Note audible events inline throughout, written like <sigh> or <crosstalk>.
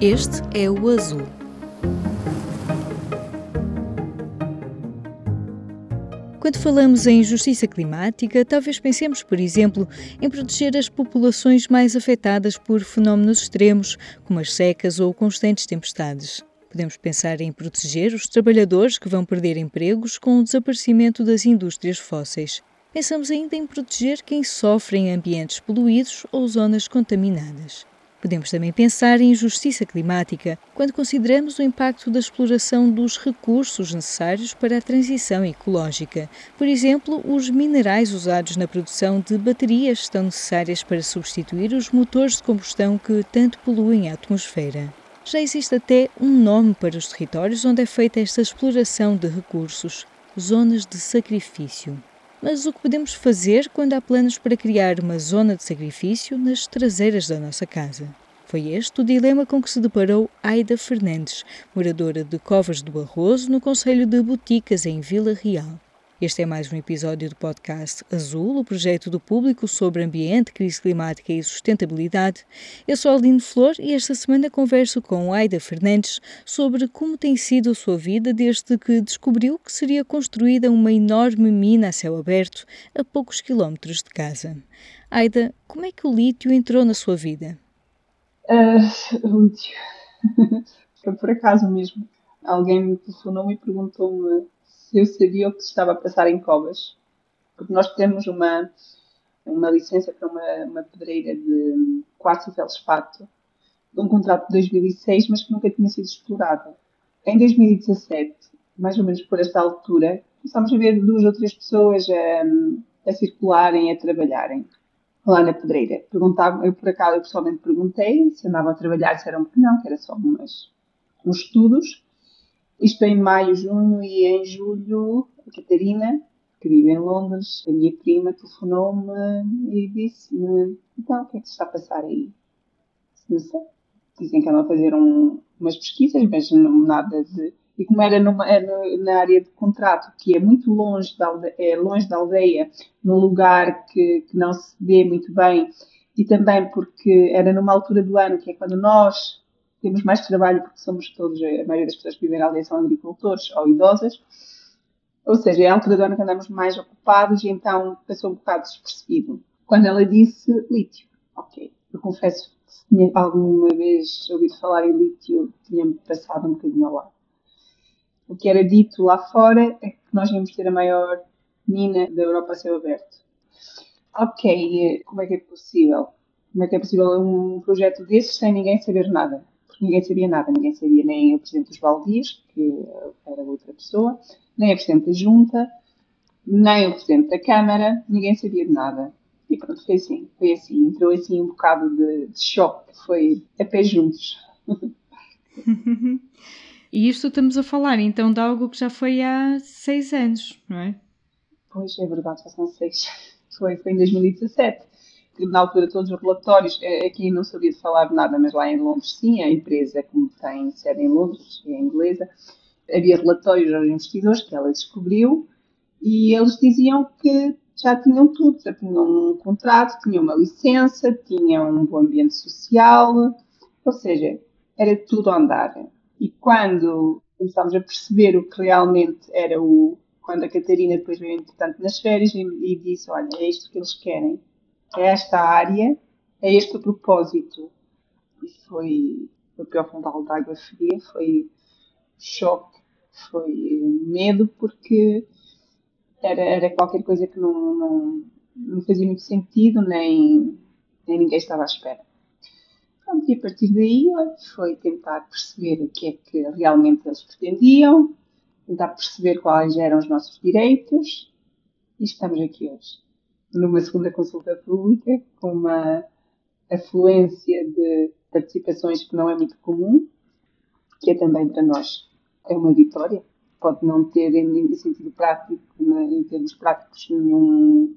Este é o Azul. Quando falamos em justiça climática, talvez pensemos, por exemplo, em proteger as populações mais afetadas por fenómenos extremos, como as secas ou constantes tempestades. Podemos pensar em proteger os trabalhadores que vão perder empregos com o desaparecimento das indústrias fósseis. Pensamos ainda em proteger quem sofre em ambientes poluídos ou zonas contaminadas. Podemos também pensar em justiça climática quando consideramos o impacto da exploração dos recursos necessários para a transição ecológica. Por exemplo, os minerais usados na produção de baterias estão necessárias para substituir os motores de combustão que tanto poluem a atmosfera. Já existe até um nome para os territórios onde é feita esta exploração de recursos: zonas de sacrifício. Mas o que podemos fazer quando há planos para criar uma zona de sacrifício nas traseiras da nossa casa? Foi este o dilema com que se deparou Aida Fernandes, moradora de Covas do Arrozo, no Conselho de Boticas, em Vila Real. Este é mais um episódio do podcast Azul, o projeto do público sobre ambiente, crise climática e sustentabilidade. Eu sou Aline Flor e esta semana converso com Aida Fernandes sobre como tem sido a sua vida desde que descobriu que seria construída uma enorme mina a céu aberto a poucos quilómetros de casa. Aida, como é que o lítio entrou na sua vida? Uh, lítio. <laughs> Foi por acaso mesmo. Alguém me telefonou e perguntou-me eu sabia o que se estava a passar em Covas, porque nós temos uma, uma licença para uma, uma pedreira de quartzo feldspato, de um contrato de 2006, mas que nunca tinha sido explorada. Em 2017, mais ou menos por esta altura, começámos a ver duas ou três pessoas a, a circularem, a trabalharem lá na pedreira. Perguntava, eu por acaso eu pessoalmente perguntei se andavam a trabalhar, disseram que não, que era só umas, uns estudos. Isto em maio, junho e em julho, a Catarina, que vive em Londres, a minha prima telefonou-me e disse-me: Então, o que é que se está a passar aí? Não sei. Dizem que andam a fazer um, umas pesquisas, mas não, nada de. E como era, numa, era na área de contrato, que é muito longe da aldeia, é longe da aldeia, num lugar que, que não se vê muito bem, e também porque era numa altura do ano que é quando nós temos mais trabalho porque somos todos, a maioria das pessoas que vivem na aldeia são agricultores ou idosas, ou seja, é a altura do ano que andamos mais ocupados e então passou um bocado despercebido. Quando ela disse lítio, ok, eu confesso que tinha alguma vez ouvido falar em lítio, tinha-me passado um bocadinho ao lado. O que era dito lá fora é que nós íamos ter a maior mina da Europa a céu aberto. Ok, como é que é possível? Como é que é possível um projeto desses sem ninguém saber nada? Ninguém sabia nada, ninguém sabia nem o Presidente dos Valdias, que era outra pessoa, nem a Presidente da Junta, nem o Presidente da Câmara, ninguém sabia de nada. E pronto, foi assim, foi assim, entrou assim um bocado de, de choque, foi a pé juntos. <laughs> e isto estamos a falar então de algo que já foi há seis anos, não é? Pois, é verdade, já são seis. Foi, foi em 2017 que na altura todos os relatórios, é, aqui não sabia falar de nada, mas lá em Londres sim, a empresa como tem sede em Londres, é inglesa, havia relatórios aos investidores que ela descobriu e eles diziam que já tinham tudo, já tinham um contrato, tinham uma licença, tinham um bom ambiente social, ou seja, era tudo a andar. E quando começámos a perceber o que realmente era o. Quando a Catarina depois veio, entretanto, nas férias e, e disse: Olha, é isto que eles querem, é esta área, é este propósito. E foi, foi o pior fundal de água fria, foi choque, foi medo, porque era, era qualquer coisa que não, não, não fazia muito sentido, nem, nem ninguém estava à espera. Pronto, e a partir daí foi tentar perceber o que é que realmente eles pretendiam, tentar perceber quais eram os nossos direitos, e estamos aqui hoje numa segunda consulta pública, com uma afluência de participações que não é muito comum, que é também para nós é uma vitória. Pode não ter em sentido prático, em termos práticos, nenhum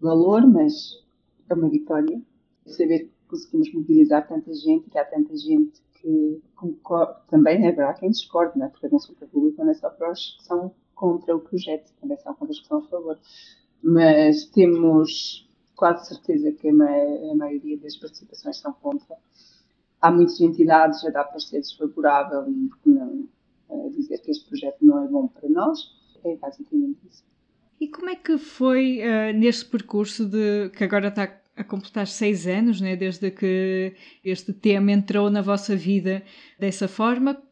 valor, mas é uma vitória. Saber que conseguimos mobilizar tanta gente, que há tanta gente que concorda, também é verdade quem discorda, né? porque a consulta pública não é só para os que são contra o projeto, também são contra os que são a favor mas temos quase certeza que a, ma a maioria das participações são contra. há muitas entidades a dar parecer desfavorável e não, a dizer que este projeto não é bom para nós. É basicamente isso. E como é que foi uh, neste percurso de que agora está a completar seis anos, né, desde que este tema entrou na vossa vida dessa forma?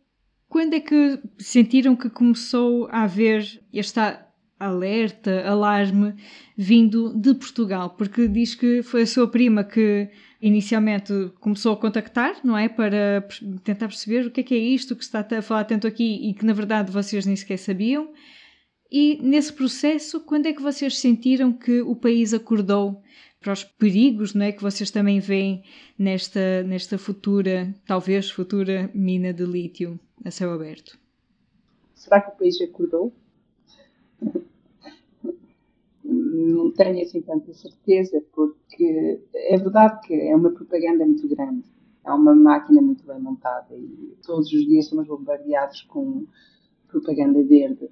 Quando é que sentiram que começou a haver esta alerta, alarme vindo de Portugal? Porque diz que foi a sua prima que inicialmente começou a contactar, não é? Para tentar perceber o que é que é isto que está a falar tanto aqui e que na verdade vocês nem sequer sabiam. E nesse processo, quando é que vocês sentiram que o país acordou para os perigos não é, que vocês também veem nesta, nesta futura, talvez futura mina de lítio a céu aberto? Será que o país acordou? Não tenho assim tanta certeza, porque é verdade que é uma propaganda muito grande, é uma máquina muito bem montada e todos os dias somos bombardeados com propaganda verde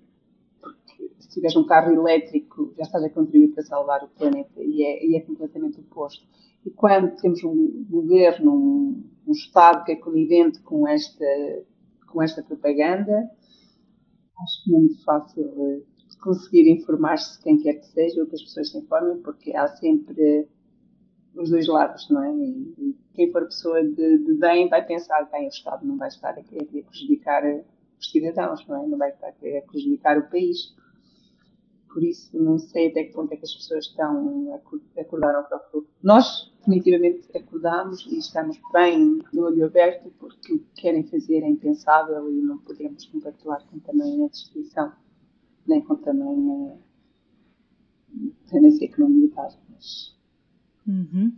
se tiveres um carro elétrico, já estás a contribuir para salvar o planeta e é, e é completamente oposto. E quando temos um governo, um, um Estado que é conivente com esta, com esta propaganda, acho que não é muito fácil conseguir informar-se quem quer que seja ou que as pessoas se informem, porque há sempre os dois lados, não é? E, quem for pessoa de, de, bem vai pensar, bem, o Estado não vai estar a prejudicar os cidadãos, não é? Não vai estar a prejudicar o país por isso não sei até que ponto é que as pessoas estão acordaram para o futuro. Nós definitivamente acordamos e estamos bem no olho aberto porque o que querem fazer é impensável e não podemos compactuar com tamanha destruição, nem com tamanha tendência econômica. Mas... Uhum.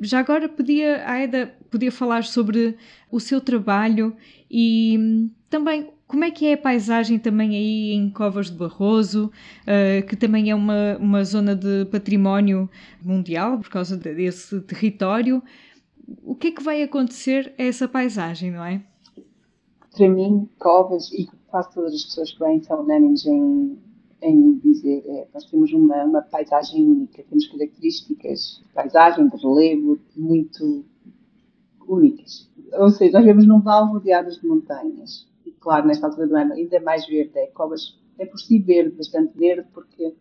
Já agora podia, a Aida podia falar sobre o seu trabalho e também como é que é a paisagem também aí em Covas de Barroso, uh, que também é uma, uma zona de património mundial por causa desse território? O que é que vai acontecer a essa paisagem, não é? Para mim, Covas, e quase todas as pessoas que vêm são unânimes em, em dizer, é, nós temos uma, uma paisagem única, temos características de paisagem, de relevo, muito únicas. Ou seja, nós vemos num vale rodeadas de montanhas claro, nesta altura do ano, ainda mais verde. É Covas é por si verde, bastante verde, porque,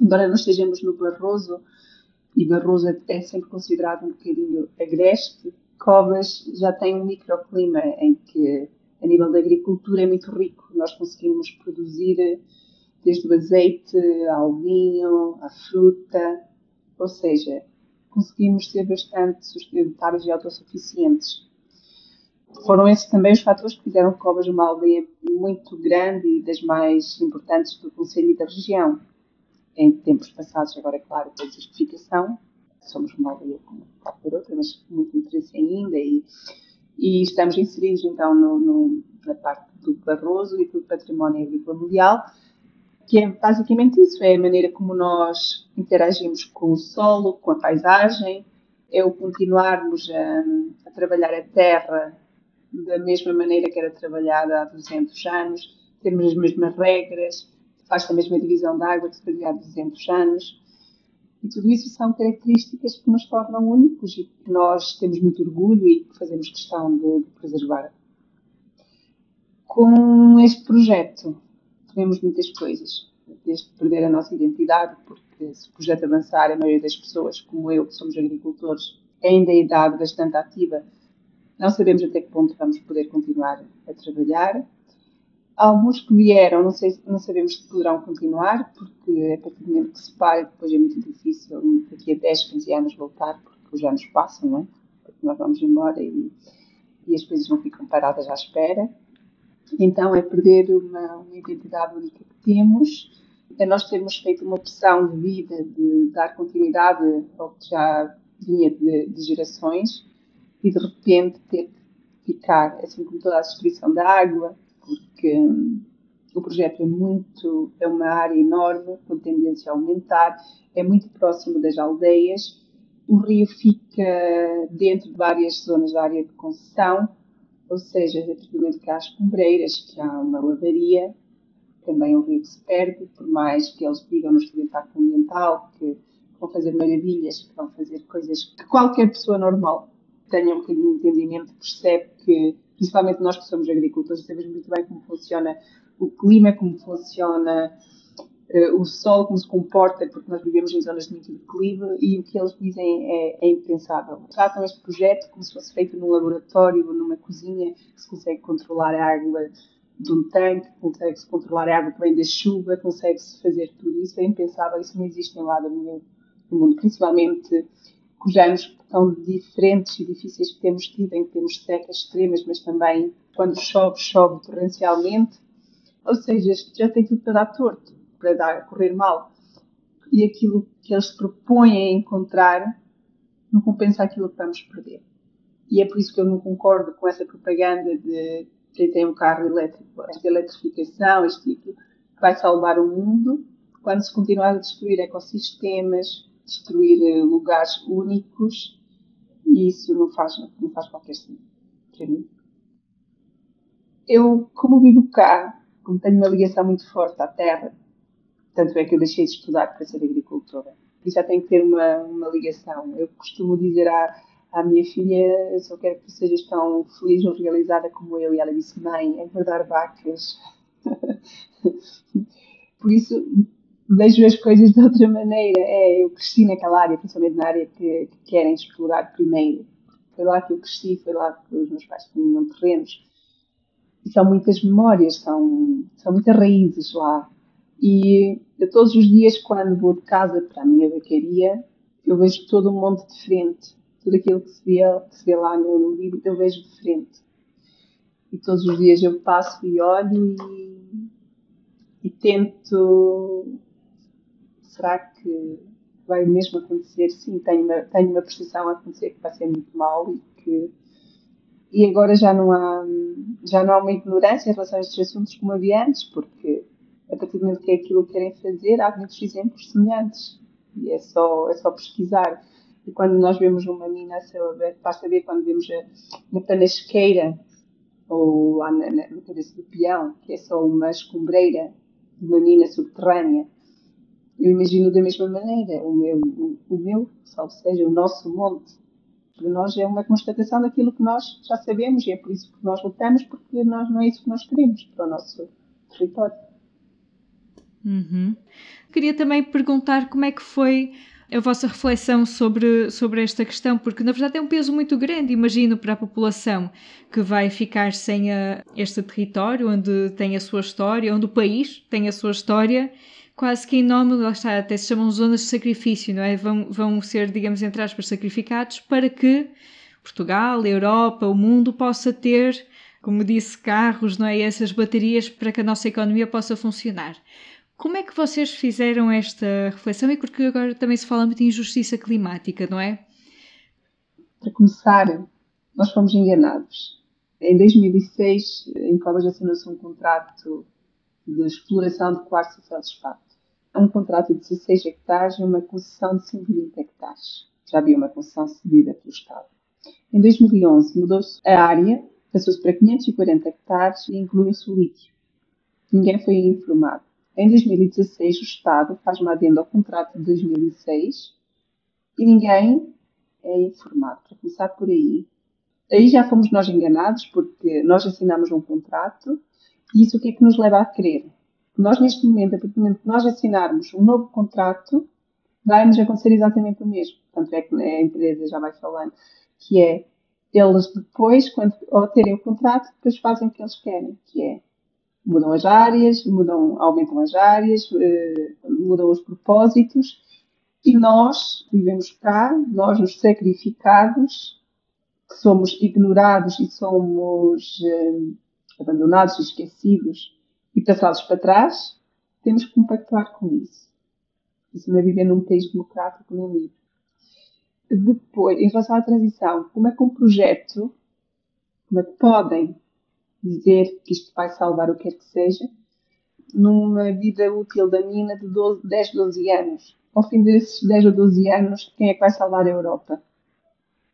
embora nós estejamos no Barroso, e Barroso é sempre considerado um bocadinho agreste, Covas já tem um microclima em que, a nível da agricultura, é muito rico. Nós conseguimos produzir desde o azeite ao vinho, à fruta, ou seja, conseguimos ser bastante sustentáveis e autossuficientes foram esses também os fatores que fizeram que Covas uma aldeia muito grande e das mais importantes do Conselho e da região. Em tempos passados, agora é claro, com a desertificação, somos uma aldeia como qualquer outra, mas muito interesse ainda e, e estamos inseridos então no, no, na parte do Barroso e do Património Agrícola Mundial, que é basicamente isso, é a maneira como nós interagimos com o solo, com a paisagem, é o continuarmos a, a trabalhar a terra da mesma maneira que era trabalhada há 200 anos, temos as mesmas regras, faz a mesma divisão da água que se fazia há 200 anos. E tudo isso são características que nos tornam únicos e que nós temos muito orgulho e que fazemos questão de, preservar. Com este projeto, temos muitas coisas, desde perder a nossa identidade, porque se o projeto avançar, a maioria das pessoas, como eu, que somos agricultores, ainda é idade bastante ativa, não sabemos até que ponto vamos poder continuar a trabalhar. Alguns que vieram, não, sei, não sabemos se poderão continuar, porque a partir do momento que se para, depois é muito difícil daqui a 10, 15 anos voltar, porque os anos passam, não é? Porque nós vamos embora e, e as coisas não ficam paradas à espera. Então é perder uma, uma identidade única que temos. É nós termos feito uma opção de vida, de dar continuidade ao que já vinha de, de gerações e de repente ter que ficar, assim como toda a destruição da água, porque hum, o projeto é muito, é uma área enorme, com tendência a aumentar, é muito próximo das aldeias, o rio fica dentro de várias zonas da área de concessão, ou seja, a partir do momento que há as cumbreiras, que há uma lavaria, também é um rio que se perde, por mais que eles digam no estudo de impacto ambiental que vão fazer maravilhas, que vão fazer coisas que qualquer pessoa normal tenha um bocadinho de entendimento percebe que, principalmente nós que somos agricultores, sabemos muito bem como funciona o clima, como funciona uh, o sol, como se comporta, porque nós vivemos em zonas de muito declive e o que eles dizem é, é impensável. Tratam este projeto como se fosse feito num laboratório ou numa cozinha, que se consegue controlar a água de um tanque, consegue-se controlar a água que vem da chuva, consegue-se fazer tudo isso. É impensável, isso não existe em lado nenhum no mundo, principalmente com os anos tão diferentes e difíceis que temos tido, em que temos secas extremas, mas também quando chove, chove torrencialmente. Ou seja, já tem tudo para dar torto, para dar, correr mal. E aquilo que eles propõem a encontrar não compensa aquilo que vamos perder. E é por isso que eu não concordo com essa propaganda de quem tem um carro elétrico, esta eletrificação, este tipo, vai salvar o mundo, quando se continuar a destruir ecossistemas, destruir eh, lugares únicos, e isso não faz, não faz qualquer sentido para mim. Eu, como vivo cá, como tenho uma ligação muito forte à terra, tanto é que eu deixei de estudar para ser agricultora, e já tenho que ter uma, uma ligação. Eu costumo dizer à, à minha filha, eu só quero que tu sejas tão feliz ou realizada como eu. E ela disse, mãe, é guardar vacas. <laughs> Por isso, vejo as coisas de outra maneira. É, eu cresci naquela área, principalmente na área que, que querem explorar primeiro. Foi lá que eu cresci, foi lá que os meus pais tinham terrenos. E são muitas memórias, são, são muitas raízes lá. E eu, todos os dias, quando vou de casa para a minha vacaria, eu vejo todo um monte diferente tudo aquilo que se vê, que se vê lá no, livro eu vejo diferente. E todos os dias eu passo e olho e, e tento. Será que vai mesmo acontecer? Sim, tenho uma, tenho uma percepção a acontecer que vai ser muito mal e que. E agora já não há, já não há uma ignorância em relação a estes assuntos como havia antes, porque a partir do momento que é aquilo que querem fazer, há muitos exemplos semelhantes. E é só, é só pesquisar. E quando nós vemos uma mina a céu aberto, basta ver quando vemos a, na panasqueira ou lá na, na, cabeça do peão, que é só uma escombreira de uma mina subterrânea. Eu imagino da mesma maneira, o meu, o, o meu, seja, o nosso monte, para nós é uma constatação daquilo que nós já sabemos e é por isso que nós lutamos, porque nós, não é isso que nós queremos para o nosso território. Uhum. Queria também perguntar como é que foi a vossa reflexão sobre, sobre esta questão, porque na verdade é um peso muito grande, imagino, para a população que vai ficar sem a, este território, onde tem a sua história, onde o país tem a sua história, quase que em nome, lá está, até se chamam zonas de sacrifício, não é? Vão, vão ser, digamos, entre aspas, sacrificados para que Portugal, a Europa, o mundo possa ter, como disse, carros, não é? E essas baterias para que a nossa economia possa funcionar. Como é que vocês fizeram esta reflexão? E porque agora também se fala muito em injustiça climática, não é? Para começar, nós fomos enganados. Em 2006, em Cobras assinou-se um contrato de exploração de quartzo e feldspato. Um contrato de 16 hectares e uma concessão de 120 hectares. Já havia uma concessão cedida pelo Estado. Em 2011, mudou-se a área, passou-se para 540 hectares e incluiu-se o lítio. Ninguém foi informado. Em 2016, o Estado faz uma adenda ao contrato de 2006 e ninguém é informado. Para começar por aí. Aí já fomos nós enganados, porque nós assinamos um contrato e isso o que é que nos leva a crer? Nós, neste momento, a partir do momento que nós assinarmos um novo contrato, vai-nos acontecer exatamente o mesmo. Tanto é que a empresa já vai falando que é eles depois, quando ao terem o contrato, depois fazem o que eles querem, que é mudam as áreas, mudam, aumentam as áreas, eh, mudam os propósitos e nós vivemos cá, nós os sacrificados, que somos ignorados e somos eh, abandonados esquecidos e passados para trás, temos que compactuar com isso. Isso não é viver num país democrático nem livre. Depois, em relação à transição, como é que um projeto, como é que podem dizer que isto vai salvar o que quer que seja, numa vida útil da mina de 12, 10, 12 anos. Ao fim desses 10 ou 12 anos, quem é que vai salvar a Europa?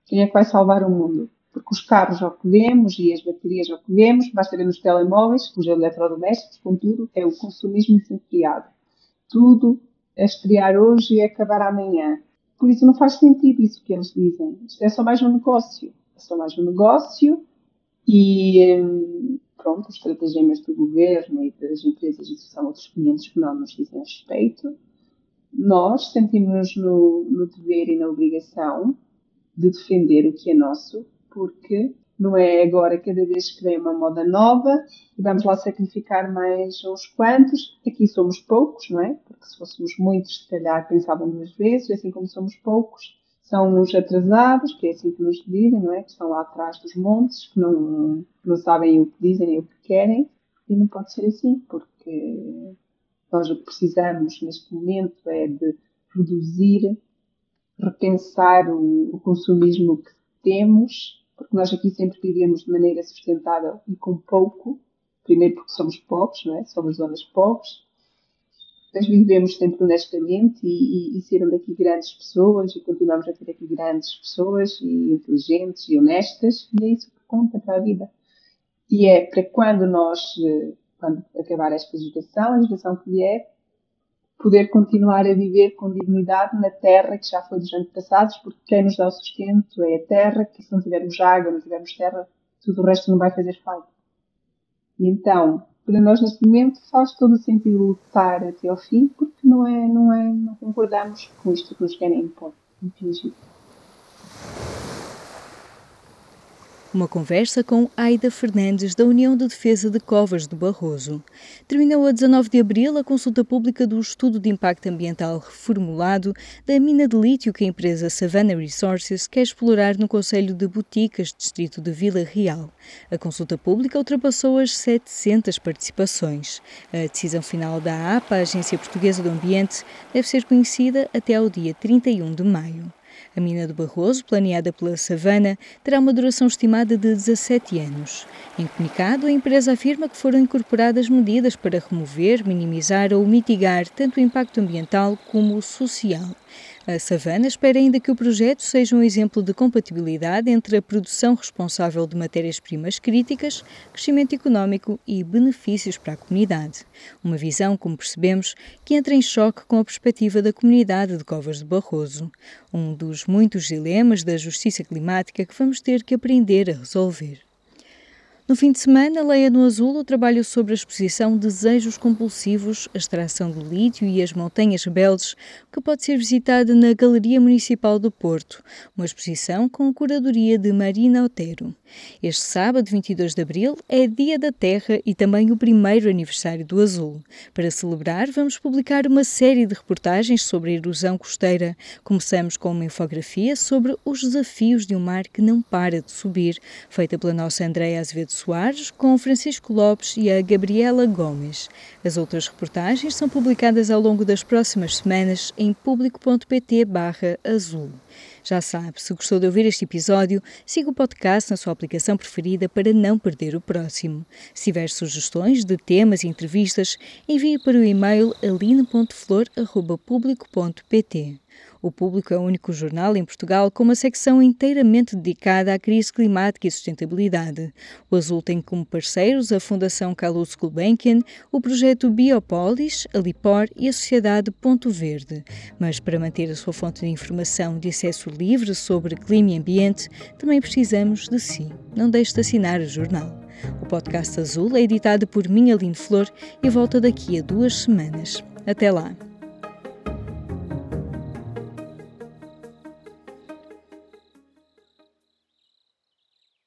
Quem é que vai salvar o mundo? Porque os carros já que vemos e as baterias já que vemos, basta ver nos telemóveis, os eletrodomésticos, com tudo, é o consumismo desenfreado. Tudo é estrear hoje e acabar amanhã. Por isso não faz sentido isso que eles dizem. Isto é só mais um negócio passou mais no negócio e pronto, os estratagemas do governo e das empresas, isso são outros 500 que não nos dizem respeito. Nós sentimos-nos no, no dever e na obrigação de defender o que é nosso, porque não é agora cada vez que vem uma moda nova e vamos lá sacrificar mais uns quantos. Aqui somos poucos, não é? Porque se fôssemos muitos, se calhar pensavam duas vezes, assim como somos poucos, são uns atrasados, que é assim que nos dizem, não é? Que estão lá atrás dos montes, que não, não sabem o que dizem nem o que querem. E não pode ser assim, porque nós o que precisamos neste momento é de reduzir, repensar o, o consumismo que temos porque nós aqui sempre vivemos de maneira sustentável e com pouco, primeiro porque somos pobres, não é? somos zonas pobres, mas vivemos sempre honestamente e, e, e sermos aqui grandes pessoas e continuamos a ter aqui grandes pessoas e inteligentes e honestas e é isso que conta para a vida. E é para quando nós, eh, quando acabar esta geração, a geração que vier, poder continuar a viver com dignidade na terra que já foi dos antepassados, porque quem nos dá o sustento é a terra, que se não tivermos água, não tivermos terra, tudo o resto não vai fazer falta. E então, para nós neste momento faz todo o sentido lutar até ao fim, porque não é, não é, não concordamos com isto que nos querem impor, impingir. Uma conversa com Aida Fernandes, da União de Defesa de Covas do Barroso. Terminou a 19 de abril a consulta pública do Estudo de Impacto Ambiental reformulado da mina de lítio que a empresa Savannah Resources quer explorar no Conselho de Boticas, distrito de Vila Real. A consulta pública ultrapassou as 700 participações. A decisão final da APA, Agência Portuguesa do Ambiente, deve ser conhecida até ao dia 31 de maio. A mina do Barroso, planeada pela Savana, terá uma duração estimada de 17 anos. Em comunicado, a empresa afirma que foram incorporadas medidas para remover, minimizar ou mitigar tanto o impacto ambiental como o social. A Savana espera ainda que o projeto seja um exemplo de compatibilidade entre a produção responsável de matérias-primas críticas, crescimento económico e benefícios para a comunidade. Uma visão, como percebemos, que entra em choque com a perspectiva da comunidade de Covas de Barroso, um dos muitos dilemas da justiça climática que vamos ter que aprender a resolver. No fim de semana, leia no Azul o trabalho sobre a exposição Desejos Compulsivos, a extração do lítio e as montanhas rebeldes, que pode ser visitada na Galeria Municipal do Porto, uma exposição com curadoria de Marina Otero. Este sábado, 22 de abril, é Dia da Terra e também o primeiro aniversário do Azul. Para celebrar, vamos publicar uma série de reportagens sobre a erosão costeira. Começamos com uma infografia sobre os desafios de um mar que não para de subir, feita pela nossa Andréa Azevedo Soares, com Francisco Lopes e a Gabriela Gomes. As outras reportagens são publicadas ao longo das próximas semanas em público.pt/azul. Já sabe, se gostou de ouvir este episódio, siga o podcast na sua aplicação preferida para não perder o próximo. Se tiver sugestões de temas e entrevistas, envie para o e-mail aline.flor.público.pt. O Público é o único jornal em Portugal com uma secção inteiramente dedicada à crise climática e sustentabilidade. O Azul tem como parceiros a Fundação Carlos Gulbenkian, o projeto Biopolis, a Lipor e a Sociedade Ponto Verde. Mas para manter a sua fonte de informação de acesso livre sobre clima e ambiente, também precisamos de si. Não deixe de assinar o jornal. O podcast Azul é editado por Minha Aline Flor e volta daqui a duas semanas. Até lá!